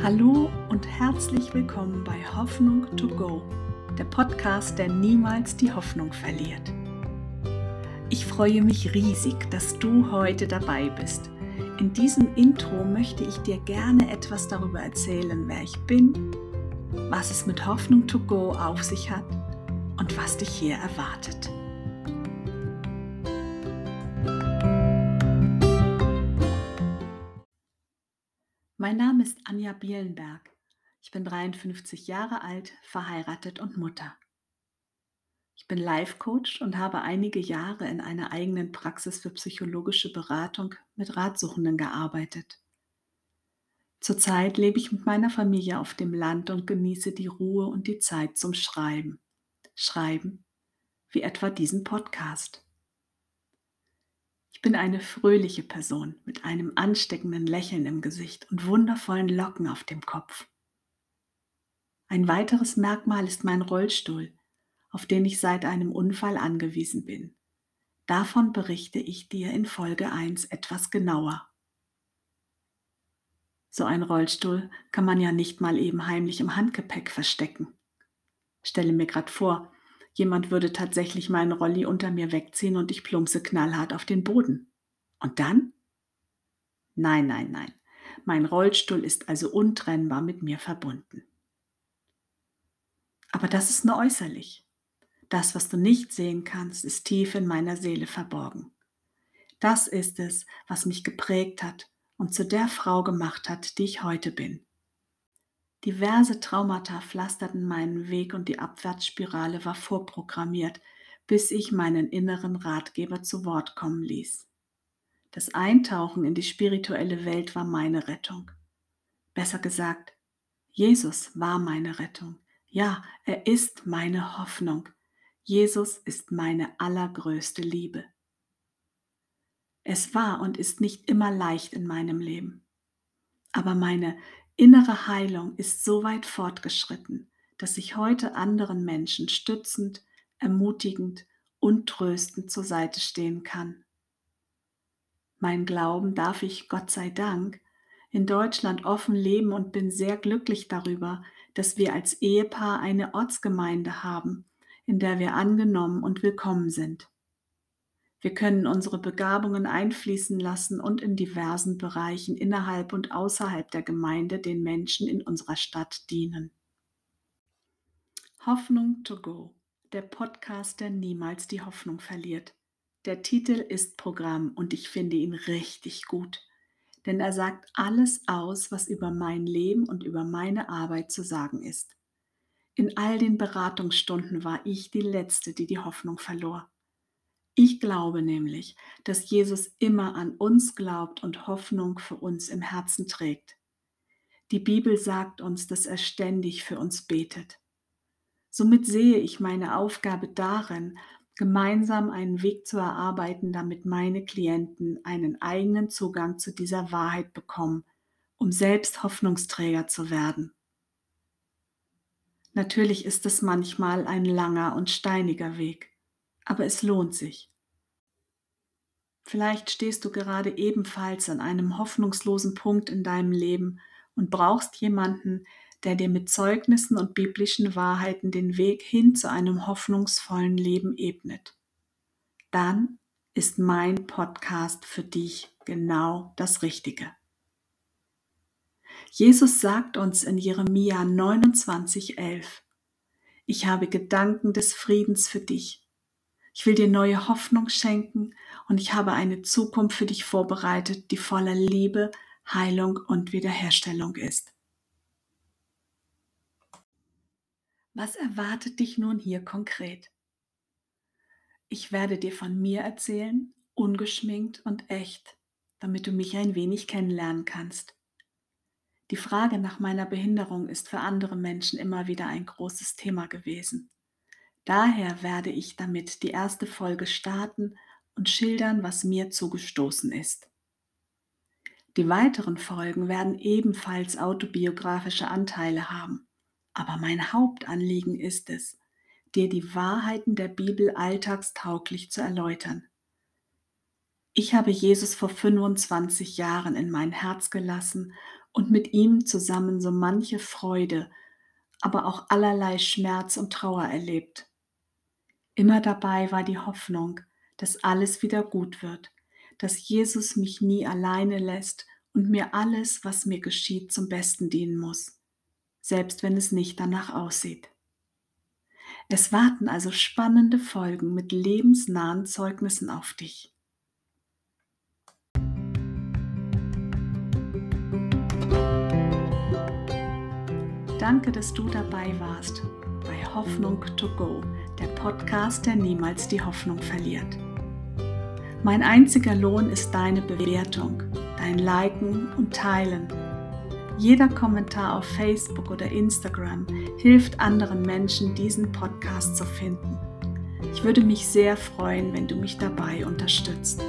Hallo und herzlich willkommen bei Hoffnung to Go, der Podcast, der niemals die Hoffnung verliert. Ich freue mich riesig, dass du heute dabei bist. In diesem Intro möchte ich dir gerne etwas darüber erzählen, wer ich bin, was es mit Hoffnung to Go auf sich hat und was dich hier erwartet. Mein Name ist Anja Bielenberg. Ich bin 53 Jahre alt, verheiratet und Mutter. Ich bin Life Coach und habe einige Jahre in einer eigenen Praxis für psychologische Beratung mit Ratsuchenden gearbeitet. Zurzeit lebe ich mit meiner Familie auf dem Land und genieße die Ruhe und die Zeit zum Schreiben. Schreiben, wie etwa diesen Podcast. Ich bin eine fröhliche Person mit einem ansteckenden Lächeln im Gesicht und wundervollen Locken auf dem Kopf. Ein weiteres Merkmal ist mein Rollstuhl, auf den ich seit einem Unfall angewiesen bin. Davon berichte ich dir in Folge 1 etwas genauer. So ein Rollstuhl kann man ja nicht mal eben heimlich im Handgepäck verstecken. Stelle mir grad vor, Jemand würde tatsächlich meinen Rolli unter mir wegziehen und ich plumpse knallhart auf den Boden. Und dann? Nein, nein, nein. Mein Rollstuhl ist also untrennbar mit mir verbunden. Aber das ist nur äußerlich. Das, was du nicht sehen kannst, ist tief in meiner Seele verborgen. Das ist es, was mich geprägt hat und zu der Frau gemacht hat, die ich heute bin. Diverse Traumata pflasterten meinen Weg und die Abwärtsspirale war vorprogrammiert, bis ich meinen inneren Ratgeber zu Wort kommen ließ. Das Eintauchen in die spirituelle Welt war meine Rettung. Besser gesagt, Jesus war meine Rettung. Ja, er ist meine Hoffnung. Jesus ist meine allergrößte Liebe. Es war und ist nicht immer leicht in meinem Leben. Aber meine innere Heilung ist so weit fortgeschritten, dass ich heute anderen Menschen stützend, ermutigend und tröstend zur Seite stehen kann. Mein Glauben darf ich, Gott sei Dank, in Deutschland offen leben und bin sehr glücklich darüber, dass wir als Ehepaar eine Ortsgemeinde haben, in der wir angenommen und willkommen sind. Wir können unsere Begabungen einfließen lassen und in diversen Bereichen innerhalb und außerhalb der Gemeinde den Menschen in unserer Stadt dienen. Hoffnung to go, der Podcast, der niemals die Hoffnung verliert. Der Titel ist Programm und ich finde ihn richtig gut, denn er sagt alles aus, was über mein Leben und über meine Arbeit zu sagen ist. In all den Beratungsstunden war ich die Letzte, die die Hoffnung verlor. Ich glaube nämlich, dass Jesus immer an uns glaubt und Hoffnung für uns im Herzen trägt. Die Bibel sagt uns, dass er ständig für uns betet. Somit sehe ich meine Aufgabe darin, gemeinsam einen Weg zu erarbeiten, damit meine Klienten einen eigenen Zugang zu dieser Wahrheit bekommen, um selbst Hoffnungsträger zu werden. Natürlich ist es manchmal ein langer und steiniger Weg aber es lohnt sich. Vielleicht stehst du gerade ebenfalls an einem hoffnungslosen Punkt in deinem Leben und brauchst jemanden, der dir mit Zeugnissen und biblischen Wahrheiten den Weg hin zu einem hoffnungsvollen Leben ebnet. Dann ist mein Podcast für dich genau das Richtige. Jesus sagt uns in Jeremia 29,11: Ich habe Gedanken des Friedens für dich ich will dir neue Hoffnung schenken und ich habe eine Zukunft für dich vorbereitet, die voller Liebe, Heilung und Wiederherstellung ist. Was erwartet dich nun hier konkret? Ich werde dir von mir erzählen, ungeschminkt und echt, damit du mich ein wenig kennenlernen kannst. Die Frage nach meiner Behinderung ist für andere Menschen immer wieder ein großes Thema gewesen. Daher werde ich damit die erste Folge starten und schildern, was mir zugestoßen ist. Die weiteren Folgen werden ebenfalls autobiografische Anteile haben, aber mein Hauptanliegen ist es, dir die Wahrheiten der Bibel alltagstauglich zu erläutern. Ich habe Jesus vor 25 Jahren in mein Herz gelassen und mit ihm zusammen so manche Freude, aber auch allerlei Schmerz und Trauer erlebt. Immer dabei war die Hoffnung, dass alles wieder gut wird, dass Jesus mich nie alleine lässt und mir alles, was mir geschieht, zum Besten dienen muss, selbst wenn es nicht danach aussieht. Es warten also spannende Folgen mit lebensnahen Zeugnissen auf dich. Danke, dass du dabei warst bei Hoffnung to Go, der Podcast, der niemals die Hoffnung verliert. Mein einziger Lohn ist deine Bewertung, dein Liken und Teilen jeder Kommentar auf Facebook oder Instagram hilft anderen Menschen, diesen Podcast zu finden. Ich würde mich sehr freuen, wenn du mich dabei unterstützt.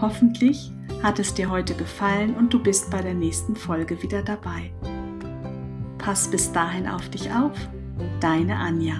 Hoffentlich hat es dir heute gefallen und du bist bei der nächsten Folge wieder dabei. Pass bis dahin auf dich auf, deine Anja.